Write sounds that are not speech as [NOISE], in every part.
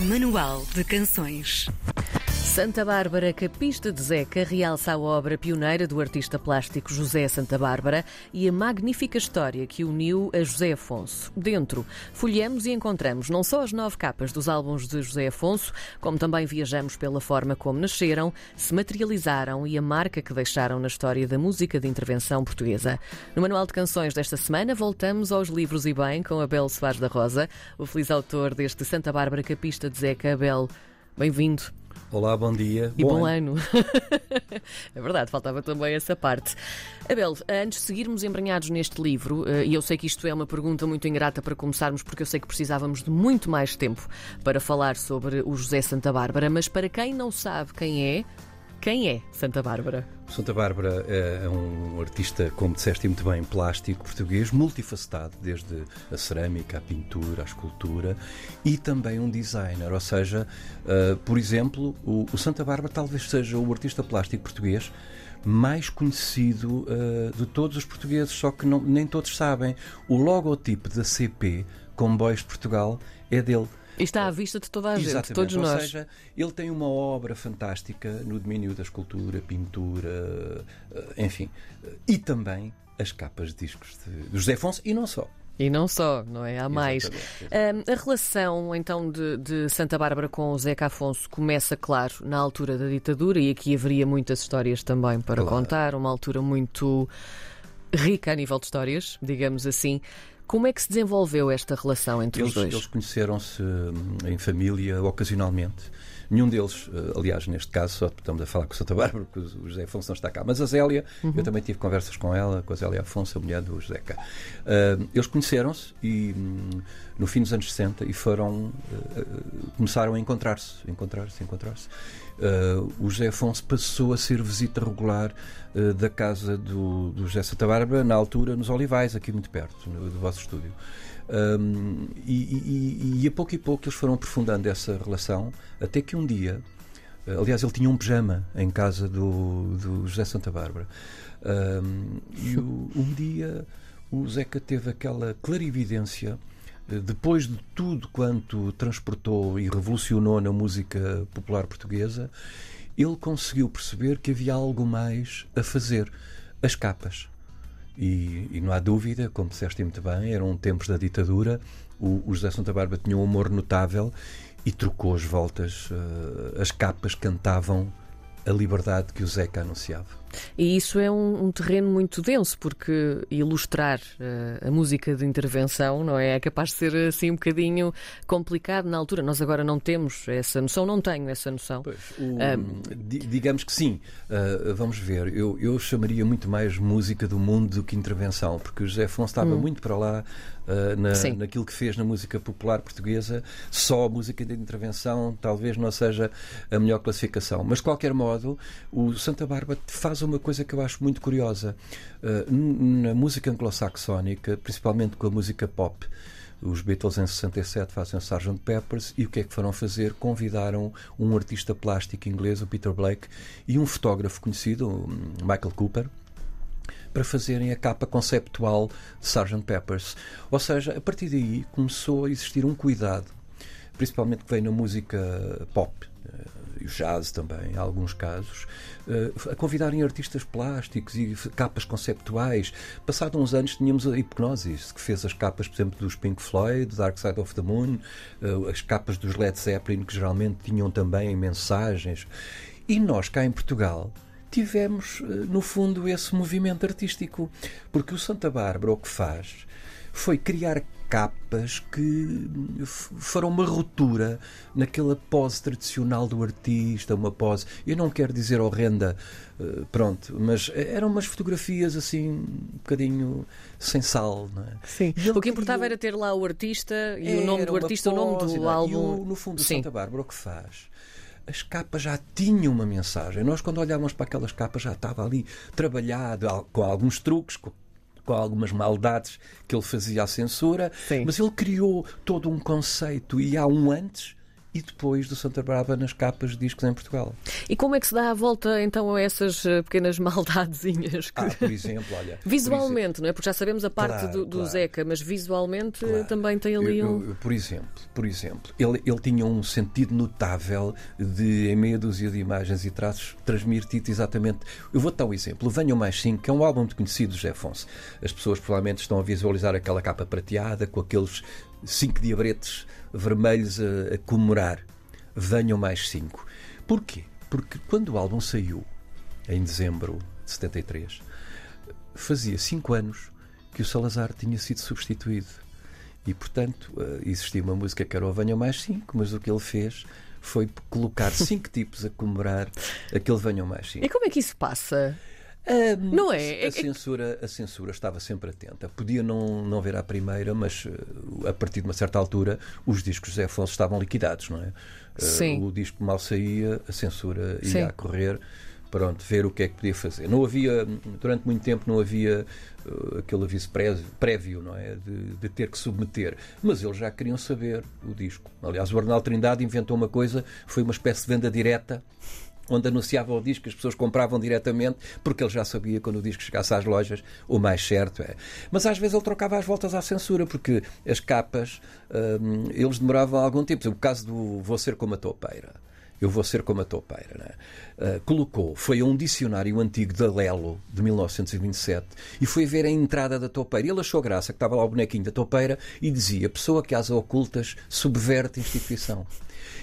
Manual de Canções. Santa Bárbara, Capista de Zeca, realça a obra pioneira do artista plástico José Santa Bárbara e a magnífica história que uniu a José Afonso. Dentro, folheamos e encontramos não só as nove capas dos álbuns de José Afonso, como também viajamos pela forma como nasceram, se materializaram e a marca que deixaram na história da música de intervenção portuguesa. No Manual de Canções desta semana, voltamos aos livros e bem com Abel Soares da Rosa, o feliz autor deste Santa Bárbara, Capista de Zeca. Abel, bem-vindo. Olá, bom dia. E bom, bom ano. ano. [LAUGHS] é verdade, faltava também essa parte. Abel, antes de seguirmos embranhados neste livro, eh, e eu sei que isto é uma pergunta muito ingrata para começarmos, porque eu sei que precisávamos de muito mais tempo para falar sobre o José Santa Bárbara, mas para quem não sabe quem é, quem é Santa Bárbara? Santa Bárbara é um artista, como disseste muito bem, plástico português, multifacetado, desde a cerâmica, a pintura, a escultura e também um designer. Ou seja, uh, por exemplo, o, o, Santa Bárbara talvez seja o artista plástico português mais conhecido uh, de todos os portugueses, só que não, nem todos sabem. O logotipo da CP, Comboios de Portugal, é dele. E está à vista de toda a gente, Exatamente. todos nós. Ou seja, ele tem uma obra fantástica no domínio da escultura, pintura, eh, enfim. E também as capas de discos de José Afonso e não só. E não só, não é? Há mais. Um, a relação, então, de, de, Santa Bárbara com o Zeca Afonso começa, claro, na altura da ditadura, e aqui haveria muitas histórias também para claro. contar, uma altura muito rica a nível de histórias, digamos assim. Como é que se desenvolveu esta relação entre eles, os dois? Eles conheceram-se hum, em família ocasionalmente. Nenhum deles, eh, aliás, neste caso, só estamos a falar com o Santa Bárbara, porque o José Afonso não está cá. Mas a Zélia, uhum. eu também tive conversas com ela, com a Zélia Afonso, a mulher do José cá. Uh, eles conheceram-se e hum, no fim dos anos 60 e foram uh, começaram a encontrar-se, encontrar-se, encontrar-se. Uh, o José Afonso passou a ser visita regular uh, da casa do, do José Santa Bárbara, na altura, nos Olivais, aqui muito perto no, do vosso estúdio. Um, e, e, e, a pouco e pouco eles foram aprofundando essa relação, até que um dia, uh, aliás, ele tinha um pijama em casa do, do José Santa Bárbara, um, e o, um dia o Zeca teve aquela clarividência eh, depois de tudo quanto transportou e revolucionou na música popular portuguesa, ele conseguiu perceber que havia algo mais a fazer: as capas. E, e, não há dúvida, como disseste muito bem, eram tempos da ditadura. O, o José Santa Bárbara tinha um humor notável e trocou as voltas. Uh, as capas cantavam a liberdade que o Zeca anunciava. E isso é um, um terreno muito denso, porque ilustrar uh, a música de intervenção não é? é capaz de ser assim um bocadinho complicado na altura. Nós agora não temos essa noção, não tenho essa noção. Pois, o, um, digamos que sim. Uh, vamos ver, eu, eu chamaria muito mais música do mundo do que intervenção, porque o José Afonso estava hum. muito para lá uh, na, naquilo que fez na música popular portuguesa. Só a música de intervenção talvez não seja a melhor classificação. Mas, de qualquer modo, o Santa Bárbara faz uma coisa que eu acho muito curiosa. Uh, na música anglo-saxónica, principalmente com a música pop, os Beatles em 67 fazem o Sgt. Peppers e o que é que foram fazer? Convidaram um artista plástico inglês, o Peter Blake, e um fotógrafo conhecido, o Michael Cooper, para fazerem a capa conceptual de Sgt. Peppers. Ou seja, a partir daí começou a existir um cuidado, principalmente que veio na música pop e o jazz também, em alguns casos, uh, a convidarem artistas plásticos e capas conceptuais. Passados uns anos tínhamos a Hipnosis, que fez as capas, por exemplo, dos Pink Floyd, Dark Side of the Moon, uh, as capas dos Led Zeppelin, que geralmente tinham também mensagens. E nós, cá em Portugal, tivemos, uh, no fundo, esse movimento artístico. Porque o Santa Bárbara o que faz foi criar capas que foram uma ruptura naquela pose tradicional do artista, uma pose, eu não quero dizer horrenda, eh, pronto, mas eram umas fotografias assim, um bocadinho sem sal, não é? Sim. O que importava criou... era ter lá o artista e o nome do artista, o nome do álbum. E o, no fundo, o Santa Bárbara o que faz? as capas já tinham uma mensagem. Nós, quando olhávamos para aquelas capas, já estava ali trabalhado com alguns truques, com algumas maldades que ele fazia à censura, Sim. mas ele criou todo um conceito e há um antes e depois do Santa Bárbara nas capas de discos em Portugal. E como é que se dá a volta então a essas eh, pequenas [LAUGHS] maldadezinhas? Que... Ah, por exemplo, olha. visualmente, exemplo, não é? Porque já sabemos a parte claro, do, do claro, Zeca, mas visualmente claro. também tem ali eu, um. Eu, por exemplo, por exemplo ele, ele tinha um sentido notável de, em meia dúzia de imagens e traços, transmitir exatamente. Eu vou dar um exemplo. Venham Mais 5, que é um álbum muito conhecido do José Afonso. As pessoas provavelmente estão a visualizar aquela capa prateada com aqueles cinco diabretes vermelhos a, a comemorar. Venham mais cinco. Porquê? Porque quando o álbum saiu, em dezembro de 73, fazia cinco anos que o Salazar tinha sido substituído. E, portanto, existia uma música que era o Venham Mais Cinco, mas o que ele fez foi colocar [LAUGHS] cinco tipos a comemorar aquele Venham Mais Cinco. E como é que isso passa? Um, não é? A censura, a censura estava sempre atenta. Podia não, não ver à primeira, mas a partir de uma certa altura os discos de José Afonso estavam liquidados, não é? Sim. Uh, o disco mal saía, a censura ia Sim. a correr. Pronto, ver o que é que podia fazer. Não havia, durante muito tempo, não havia uh, aquele aviso prévio, prévio não é? De, de, ter que submeter. Mas eles já queriam saber o disco. Aliás, o Arnaldo Trindade inventou uma coisa, foi uma espécie de venda direta onde anunciava o disco, as pessoas compravam diretamente, porque ele já sabia quando o disco chegasse às lojas, o mais certo é. Mas às vezes ele trocava as voltas à censura, porque as capas, hum, eles demoravam algum tempo. O caso do Vou Ser Como a Topeira. Eu vou ser como a topeira. Uh, colocou, foi a um dicionário antigo da Lelo, de 1927, e foi ver a entrada da topeira. Ele achou graça que estava lá o bonequinho da topeira e dizia: Pessoa que às ocultas subverte instituição.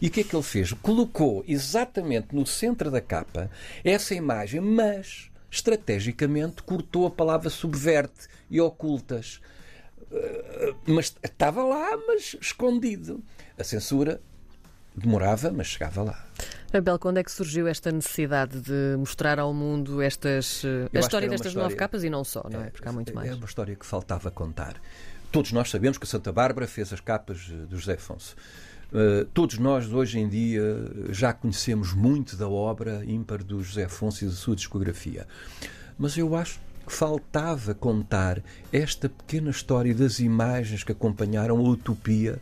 E o que é que ele fez? Colocou exatamente no centro da capa essa imagem, mas estrategicamente cortou a palavra subverte e ocultas. Uh, mas estava lá, mas escondido. A censura demorava, mas chegava lá. Abel, quando é que surgiu esta necessidade de mostrar ao mundo estas, a história destas história, nove capas e não só, não é? Porque há muito é mais. É uma história que faltava contar. Todos nós sabemos que a Santa Bárbara fez as capas do José Afonso. Uh, todos nós, hoje em dia, já conhecemos muito da obra ímpar do José Afonso e da sua discografia. Mas eu acho que faltava contar esta pequena história das imagens que acompanharam a utopia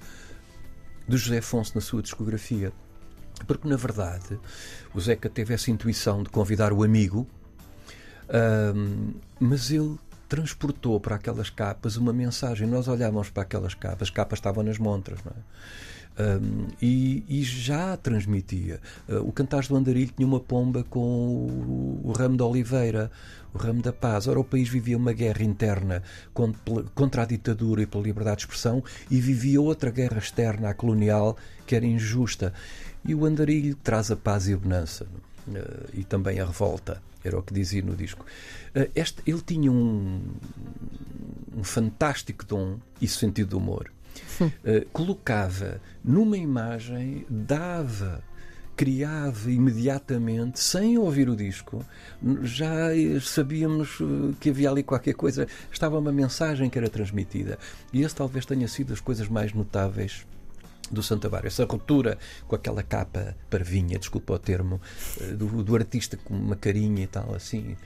do José Afonso na sua discografia. Porque, na verdade, o Zeca teve essa intuição de convidar o amigo, um, mas ele transportou para aquelas capas uma mensagem. Nós olhávamos para aquelas capas, as capas estavam nas montras, não é? Um, e, e, já transmitia. Uh, o Cantares do Andarilho tinha uma pomba com o, o, ramo da oliveira, o ramo da paz. Ora, o país vivia uma guerra interna contra a ditadura e pela liberdade de expressão e vivia outra guerra externa, a colonial, que era injusta. E o Andarilho traz a paz e a bonança. Uh, e também a revolta, era o que dizia no disco. Uh, este, ele tinha um, um fantástico dom e sentido de humor. Uh, [LAUGHS] colocava numa imagem, dava, criava imediatamente, sem ouvir o disco, já sabíamos que havia ali qualquer coisa, estava uma mensagem que era transmitida. E esse talvez tenha sido as coisas mais notáveis do Santa Bárbara. Essa ruptura com aquela capa parvinha, desculpa o termo, eh, do, do, artista com uma carinha e tal, assim.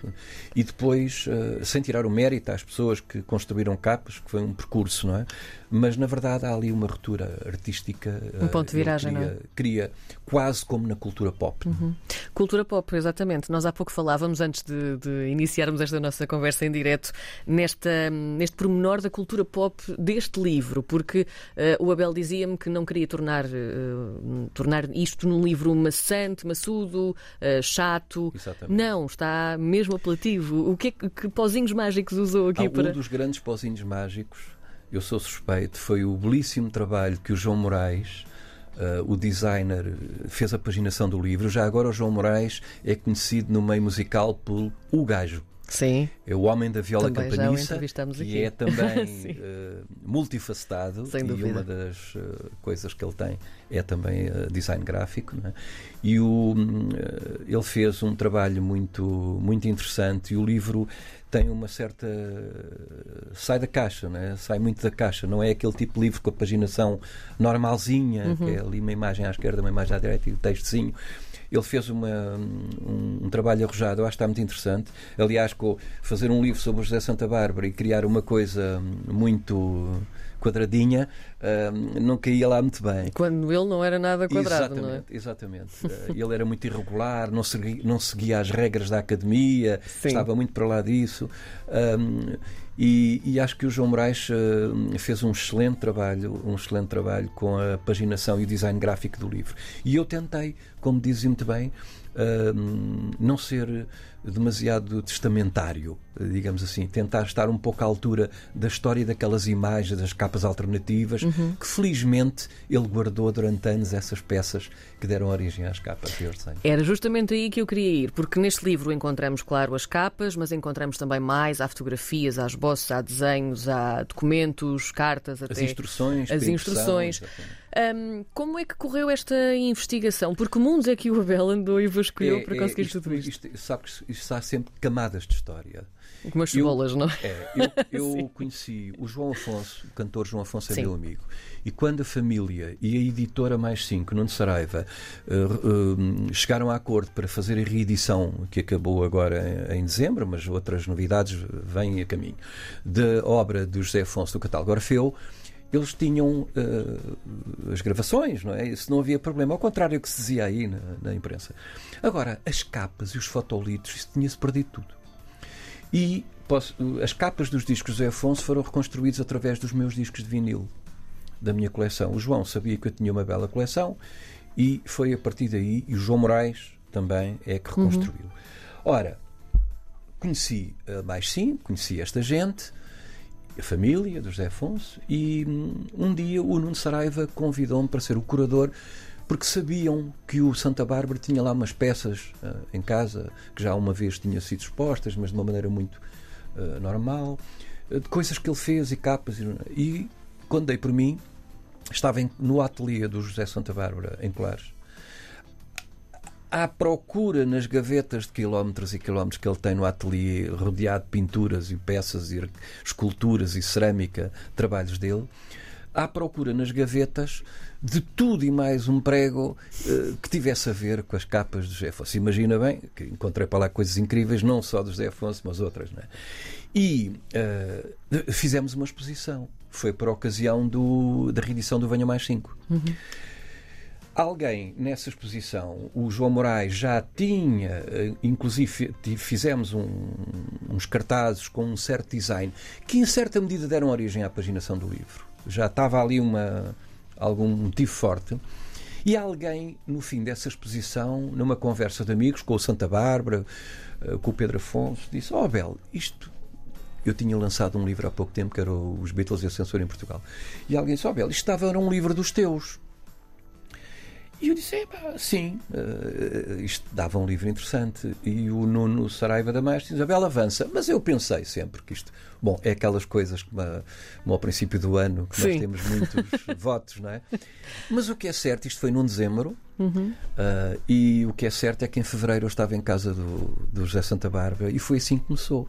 E depois, sem tirar o mérito às pessoas que construíram capas, que foi um percurso, não é? Mas, na verdade, há ali uma ruptura artística. Um ponto de viragem, cria, não é? Cria quase como na cultura pop. Uhum. Cultura pop, exatamente. Nós há pouco falávamos, antes de, de iniciarmos esta nossa conversa em direto, nesta, neste pormenor da cultura pop deste livro, porque uh, o Abel dizia-me que não queria tornar, uh, tornar isto num livro maçante, maçudo, uh, chato. Exatamente. Não, está mesmo apelativo. O que, é que, que pozinhos mágicos usou aqui Há para. Um dos grandes pozinhos mágicos, eu sou suspeito, foi o belíssimo trabalho que o João Moraes. Uh, o designer fez a paginação do livro. Já agora o João Moraes é conhecido no meio musical por O Gajo. Sim. É o homem da viola também campaniça, que é também [LAUGHS] uh, multifacetado Sem e dúvida. uma das uh, coisas que ele tem é também uh, design gráfico. É? E o, ele fez um trabalho muito, muito interessante e o livro tem uma certa. sai da caixa, né? sai muito da caixa. Não é aquele tipo de livro com a paginação normalzinha, uhum. que é ali uma imagem à esquerda, uma imagem à direita e o textozinho. Ele fez uma, um, um, trabalho arrojado, acho que está muito interessante. Aliás, com fazer um livro sobre José Santa Bárbara e criar uma coisa muito quadradinha, não caía lá muito bem. Quando ele não era nada quadrado, exatamente, não é? Exatamente. uh, [LAUGHS] ele era muito irregular, não seguia, não seguia as regras da academia, Sim. estava muito para lá disso. Um, e, e, acho que o João Moraes uh, fez um excelente trabalho, um excelente trabalho com a paginação e o design gráfico do livro. E eu tentei, como dizem muito bem, uh, não ser demasiado testamentário, digamos assim, tentar estar um pouco à altura da história daquelas imagens, das capas alternativas, uhum. Que felizmente ele guardou durante anos essas peças que deram origem às capas de Orsenho. Era justamente aí que eu queria ir, porque neste livro encontramos, claro, as capas, mas encontramos também mais, há fotografias, há esboços, há desenhos, há documentos, cartas, até as instruções, as instruções. Um, como é que correu esta investigação? Porque mundos é que o Abel andou e vasculhou é, para conseguir é, isto, tudo isto? isto sabe que isto há sempre camadas de história. Como as cebolas, não é? Eu, [LAUGHS] eu conheci o João Afonso, o cantor João Afonso é Sim. meu amigo, e quando a família e a editora Mais 5, Nuno Saraiva, uh, uh, chegaram a acordo para fazer a reedição, que acabou agora em, em, dezembro, mas outras novidades vêm a caminho, da obra do José Afonso do catálogo Orfeu, eles tinham uh, as gravações, não é? Isso não havia problema. Ao contrário do que se dizia aí na, na imprensa. Agora, as capas e os fotolitos, isso tinha-se perdido tudo. E posso, as capas dos discos de Afonso foram reconstruídos através dos meus discos de vinil, da minha coleção. O João sabia que eu tinha uma bela coleção e foi a partir daí, e o João Moraes também é que reconstruiu. Uhum. Ora, conheci uh, mais sim, conheci esta gente a família do José Afonso e hum, um dia o Nuno Saraiva convidou-me para ser o curador porque sabiam que o Santa Bárbara tinha lá umas peças uh, em casa que já uma vez tinham sido expostas, mas de uma maneira muito uh, normal, uh, de coisas que ele fez e capas. E, e quando dei por mim, estava em, no ateliê do José Santa Bárbara, em Colares, à procura nas gavetas de quilómetros e quilómetros que ele tem no ateliê, rodeado de pinturas e peças e esculturas e cerâmica, trabalhos dele, à procura nas gavetas de tudo e mais um prego uh, que tivesse a ver com as capas do José Afonso. Imagina bem que encontrei para lá coisas incríveis, não só do José Afonso, mas outras. Não é? E uh, fizemos uma exposição. Foi por ocasião do, da reedição do Venha Mais 5. Uhum. Alguém nessa exposição, o João Moraes já tinha, eh, inclusive fizemos um, uns cartazes com um certo design que, em certa medida, deram origem à paginação do livro. Já estava ali uma, algum motivo forte. E alguém, no fim dessa exposição, numa conversa de amigos com o Santa Bárbara, eh, com o Pedro Afonso, disse: Oh, Bel, isto. Eu tinha lançado um livro há pouco tempo que era Os Beatles e a Censura em Portugal. E alguém disse: Oh, Bel, isto estava era um livro dos teus. E eu disse, sim, uh, isto dava um livro interessante. E o Nuno Saraiva da Mestre Isabel avança. Mas eu pensei sempre que isto, bom, é aquelas coisas como ao princípio do ano, que sim. nós temos muitos [LAUGHS] votos, não é? Mas o que é certo, isto foi num dezembro, uhum. uh, e o que é certo é que em fevereiro eu estava em casa do, do José Santa Bárbara e foi assim que começou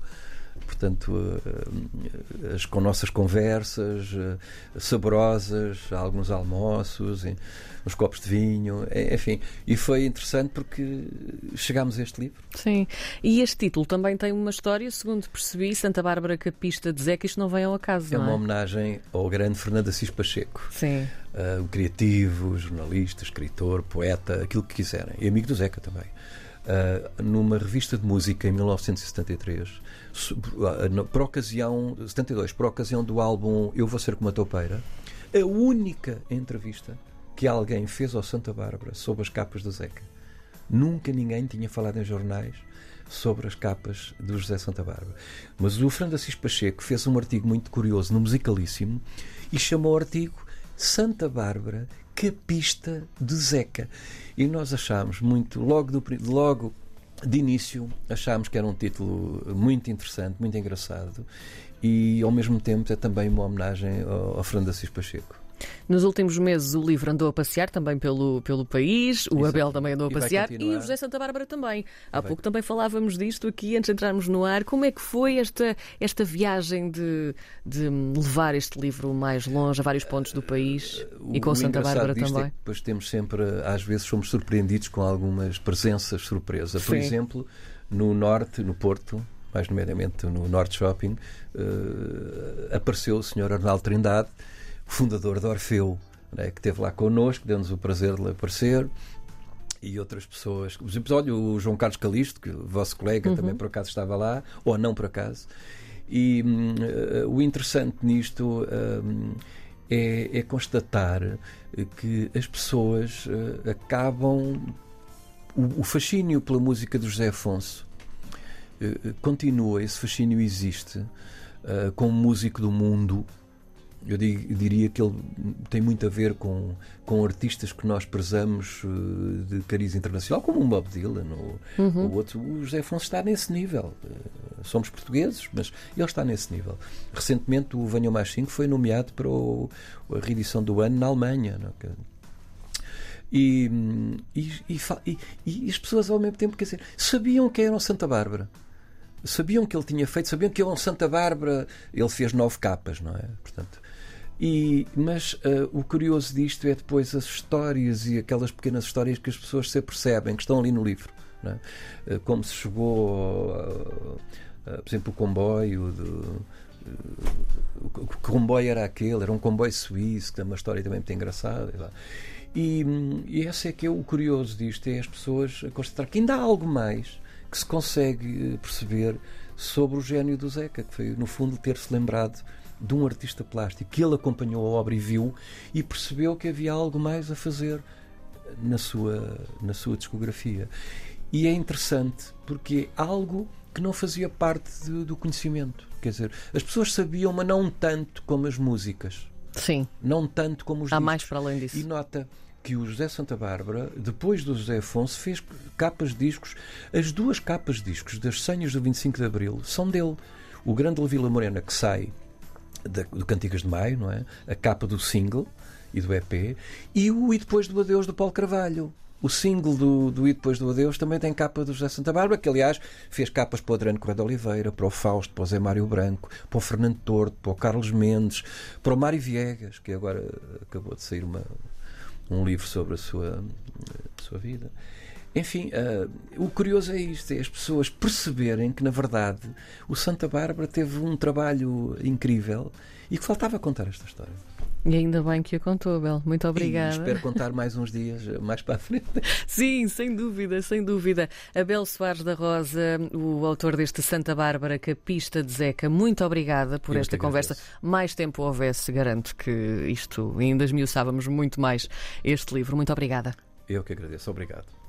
portanto, eh, as, com nossas conversas eh, saborosas, alguns almoços, uns copos de vinho, enfim. E foi interessante porque chegámos a este livro. Sim, e este título também tem uma história, segundo percebi, Santa Bárbara Capista de Zeca, isto não vem ao acaso, É uma é? homenagem ao grande Fernando Assis Pacheco. Sim. Uh, o criativo, jornalista, escritor, poeta, aquilo que quiserem. E amigo do Zeca também. Uh, numa revista de música em 1973, por ocasião, 72, por ocasião do álbum Eu Vou Ser Como a Topeira, a única entrevista que alguém fez ao Santa Bárbara sobre as capas do Zeca. Nunca ninguém tinha falado em jornais sobre as capas do José Santa Bárbara. Mas o Fernando Assis Pacheco fez um artigo muito curioso no Musicalíssimo e chamou o artigo Santa Bárbara, capista de Zeca. E nós achámos muito, logo, do, logo de início achámos que era um título muito interessante, muito engraçado e ao mesmo tempo é também uma homenagem ao, ao Assis Pacheco. Nos últimos meses o livro andou a passear também pelo, pelo país, o. Abel também andou a passear e o José Santa Bárbara também. Há vai. pouco também falávamos disto aqui antes de entrarmos no ar. Como é que foi esta, esta viagem de, de levar este livro mais longe, a vários pontos do país uh, e com o Santa Bárbara é também? É depois temos sempre, às vezes, somos surpreendidos com algumas presenças surpresa. Por Sim. exemplo, no norte, no Porto, mais nomeadamente no Norte Shopping, uh, apareceu o Sr. Arnaldo Trindade fundador de Orfeu, né, que esteve lá connosco, deu-nos o prazer de lhe aparecer e outras pessoas. Por exemplo, olha, o João Carlos Calisto, que o vosso colega uhum. também por acaso estava lá, ou não por acaso. E uh, o interessante nisto uh, é, é, constatar que as pessoas uh, acabam. O, o, fascínio pela música de José Afonso continua, esse fascínio existe. como músico do mundo, eu diria que ele tem muito a ver com, com artistas que nós prezamos eh, de cariz internacional, como o Bob Dylan ou uhum. o outro. O José Afonso está nesse nível. Eh, somos portugueses, mas ele está nesse nível. Recentemente, o Mais 5 foi nomeado para o, a reedição do ano na Alemanha. Não? É? E, e, e, e, as pessoas, ao mesmo tempo, quer dizer, sabiam que eram Santa Bárbara sabiam que ele tinha feito, sabiam que ele, um Santa Bárbara, ele fez nove capas, não é? Portanto, e, mas uh, o curioso disto é depois as histórias e aquelas pequenas histórias que as pessoas se percebem, que estão ali no livro. É? Uh, como se chegou, uh, por exemplo, o comboio. De, comboio era aquele, era um comboio suíço, que tem uma história também muito engraçada. E, e esse é que é o curioso disto: é as pessoas constatar que ainda há algo mais que se consegue perceber sobre o gênio do Zeca, que foi, no fundo, ter-se lembrado de um artista plástico que ele acompanhou a obra e viu e percebeu que havia algo mais a fazer na sua, na sua discografia. E é interessante porque é algo que não fazia parte de, do conhecimento. Quer dizer, as pessoas sabiam, mas não tanto como as músicas. Sim. Não tanto como os Há discos. mais para além disso. E nota que o José Santa Bárbara, depois do José Afonso, fez capas de discos. As duas capas de discos das senhas do 25 de Abril são dele. O Grande Vila Morena, que sai do Cantigas de Maio, não é? A capa do single e do EP, e o E Depois do Adeus do Paulo Carvalho. O single do, do E Depois do Adeus também tem capa do José Santa Bárbara, que aliás fez capas para o Adriano Correia de Oliveira, para o Fausto, para o Zé Mário Branco, para o Fernando Tordo, para o Carlos Mendes, para o Mário Viegas, que agora acabou de sair uma, um livro sobre a sua, a sua vida. Enfim, uh, o curioso é isto: é as pessoas perceberem que, na verdade, o Santa Bárbara teve um trabalho incrível e que faltava contar esta história. E ainda bem que a contou, Bel. Muito obrigada. E espero [LAUGHS] contar mais uns dias mais para a frente. Sim, sem dúvida, sem dúvida. Abel Soares da Rosa, o autor deste Santa Bárbara, Capista de Zeca, muito obrigada por Eu esta conversa. Mais tempo houvesse, garanto que isto ainda esmiuçávamos muito mais este livro. Muito obrigada. Eu que agradeço. Obrigado.